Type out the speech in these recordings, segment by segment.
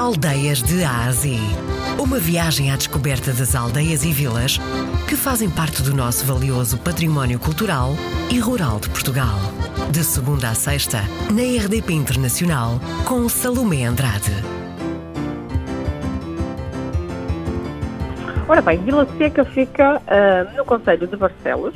Aldeias de Ásia. Uma viagem à descoberta das aldeias e vilas que fazem parte do nosso valioso património cultural e rural de Portugal. De segunda a sexta, na RDP Internacional, com Salomé Andrade. Ora bem, Vila Seca fica uh, no Conselho de Barcelos,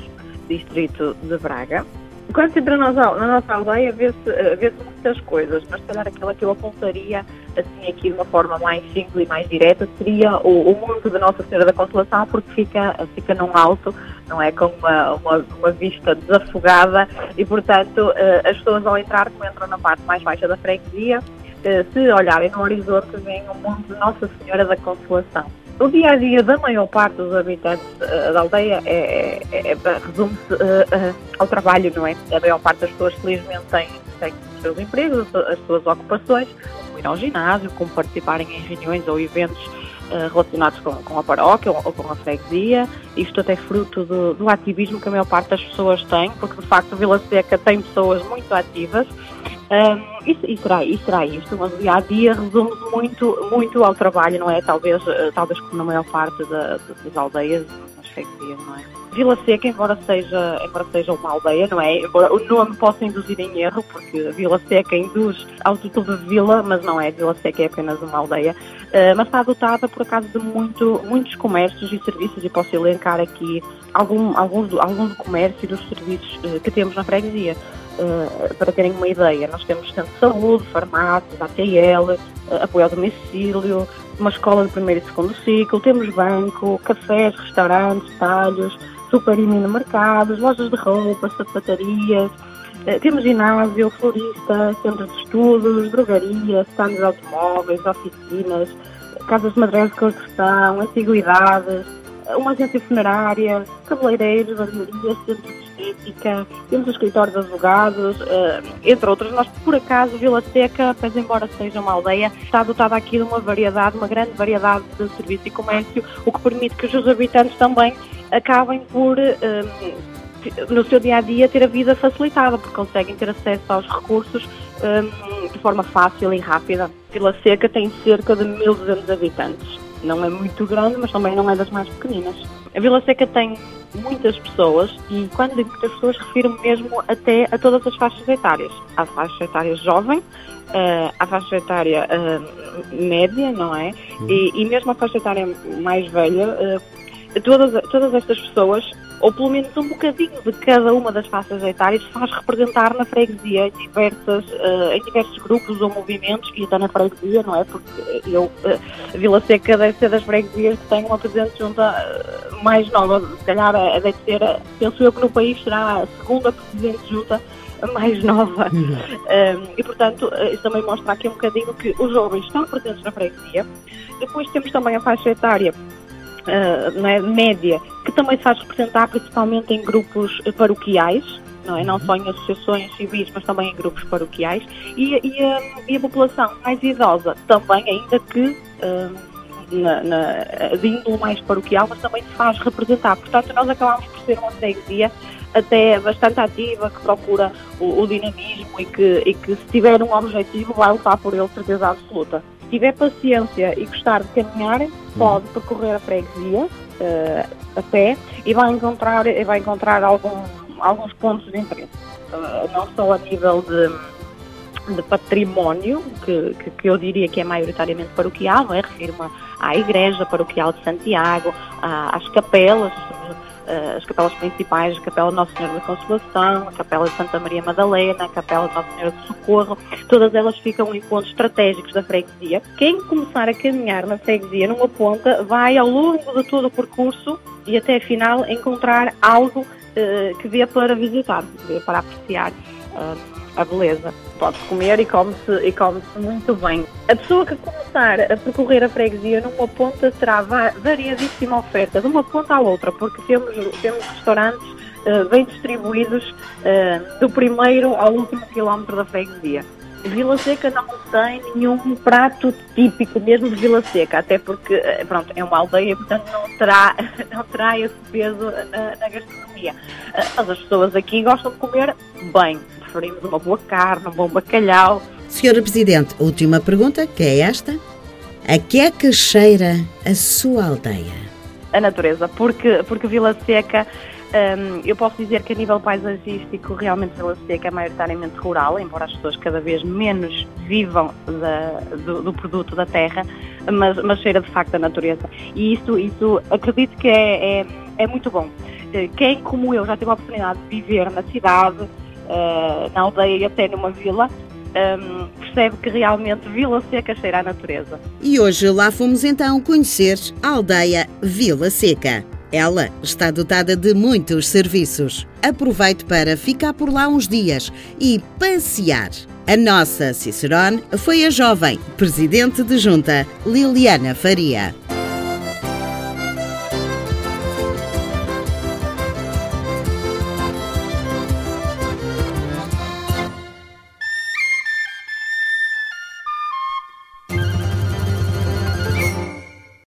distrito de Braga, quando se entra na nossa, na nossa aldeia, vê-se eh, vê muitas coisas, mas se calhar aquela que eu apontaria, assim, aqui de uma forma mais simples e mais direta, seria o, o mundo da Nossa Senhora da Consolação, porque fica, fica num alto, não é? Com uma, uma, uma vista desafogada e, portanto, eh, as pessoas ao entrar, como entram na parte mais baixa da freguesia, eh, se olharem no horizonte, veem o mundo de Nossa Senhora da Consolação. O dia a dia da maior parte dos habitantes uh, da aldeia é, é, é resume-se uh, uh, ao trabalho, não é? A maior parte das pessoas, felizmente, tem, os seus empregos, as suas ocupações, como ir ao ginásio, como participarem em reuniões ou eventos relacionados com, com, a paróquia ou, com a freguesia. Isto até fruto do, do, ativismo que a maior parte das pessoas tem, porque de facto Vila Seca tem pessoas muito ativas um, e, será, e será isto, mas o dia a dia resume-se muito, muito ao trabalho, não é? Talvez, uh, talvez como na maior parte da, das aldeias, nas freguesias, não é? Vila Seca, embora seja, embora seja uma aldeia, não é? Embora o nome possa induzir em erro, porque Vila Seca induz ao título de vila, mas não é. Vila Seca é apenas uma aldeia. Uh, mas está dotada, por acaso, de muito, muitos comércios e serviços, e posso elencar aqui algum, alguns, alguns do comércio e dos serviços uh, que temos na freguesia. Uh, para terem uma ideia, nós temos centro de saúde, farmácias, ATL, uh, eh, apoio ao domicílio, uma escola de primeiro e segundo ciclo, temos banco, cafés, restaurantes, talhos, super e mini mercados, lojas de roupa, sapatarias, uh, temos ginásio, florista, centro de estudos, drogaria, stands de automóveis, oficinas, casas de madeira de construção, antiguidades, uma agência funerária, cabeleireiros, barbearias, centros de estética, temos o escritório de advogados, uh, entre outros. Nós, por acaso, Vila Seca, pois embora seja uma aldeia, está dotada aqui de uma variedade, uma grande variedade de serviço e comércio, o que permite que os seus habitantes também acabem por. Uh, no seu dia a dia ter a vida facilitada, porque conseguem ter acesso aos recursos um, de forma fácil e rápida. Vila Seca tem cerca de 1.200 habitantes. Não é muito grande, mas também não é das mais pequeninas. A Vila Seca tem muitas pessoas e quando digo muitas pessoas refiro-me mesmo até a todas as faixas etárias. A faixa etária jovem, a faixa etária uh, média, não é? E, e, mesmo a faixa etária mais velha, uh, todas, todas estas pessoas ou pelo menos um bocadinho de cada uma das faixas etárias faz representar na freguesia em, diversas, uh, em diversos grupos ou movimentos e até na freguesia, não é? Porque eu, uh, Vila Seca deve ser das freguesias que tem uma presidente junta uh, mais nova, se calhar deve ser, penso eu que no país será a segunda presidente junta mais nova. Uhum. Um, e, portanto, isso também mostra aqui um bocadinho que os jovens estão presentes na freguesia. Depois temos também a faixa etária uh, é, média, que também se faz representar principalmente em grupos paroquiais, não é? Não só em associações civis, mas também em grupos paroquiais. E, e, a, e a população mais idosa também, ainda que uh, na, na, de índole mais paroquial, mas também se faz representar. Portanto, nós acabamos por ser uma freguesia até bastante ativa, que procura o, o dinamismo e que, e que se tiver um objetivo vai lutar por ele, certeza absoluta tiver paciência e gostar de caminhar, pode percorrer a freguesia uh, a pé e vai encontrar, vai encontrar algum, alguns pontos de interesse. Uh, não só a nível de, de património, que, que, que, eu diria que é maioritariamente paroquial, não é? refiro-me à Igreja Paroquial de Santiago, às capelas, as capelas principais, a Capela Nossa Senhora da Consolação, a Capela de Santa Maria Madalena, a Capela de Nossa Senhora do Socorro, todas elas ficam em pontos estratégicos da freguesia. Quem começar a caminhar na freguesia numa ponta vai ao longo de todo o percurso e até final encontrar algo uh, que vê para visitar, que vê para apreciar. A beleza. Pode-se comer e come-se e come muito bem. A pessoa que começar a percorrer a freguesia numa ponta terá variadíssima oferta, de uma ponta à outra, porque temos, temos restaurantes uh, bem distribuídos uh, do primeiro ao último quilómetro da freguesia. Vila Seca não tem nenhum prato típico mesmo de Vila Seca, até porque eh, pronto, é uma aldeia, portanto não terá, não terá esse peso na, na gastronomia. Mas as pessoas aqui gostam de comer bem, preferimos uma boa carne, um bom bacalhau. Senhora Presidente, última pergunta, que é esta. A que é que cheira a sua aldeia? A natureza, porque, porque Vila Seca um, eu posso dizer que a nível paisagístico realmente Vila Seca é maioritariamente rural, embora as pessoas cada vez menos vivam da, do, do, produto da terra, mas, mas cheira de facto a natureza. E isso, isso acredito que é, é, é muito bom. Eh, quem, como eu, já teve a oportunidade de viver na cidade, uh, na aldeia e até numa vila, um, percebe que realmente Vila Seca cheira à natureza. E hoje lá fomos então conhecer a aldeia Vila Seca. Ela está dotada de muitos serviços. Aproveite para ficar por lá uns dias e passear. A nossa Cicerone foi a jovem presidente de junta Liliana Faria.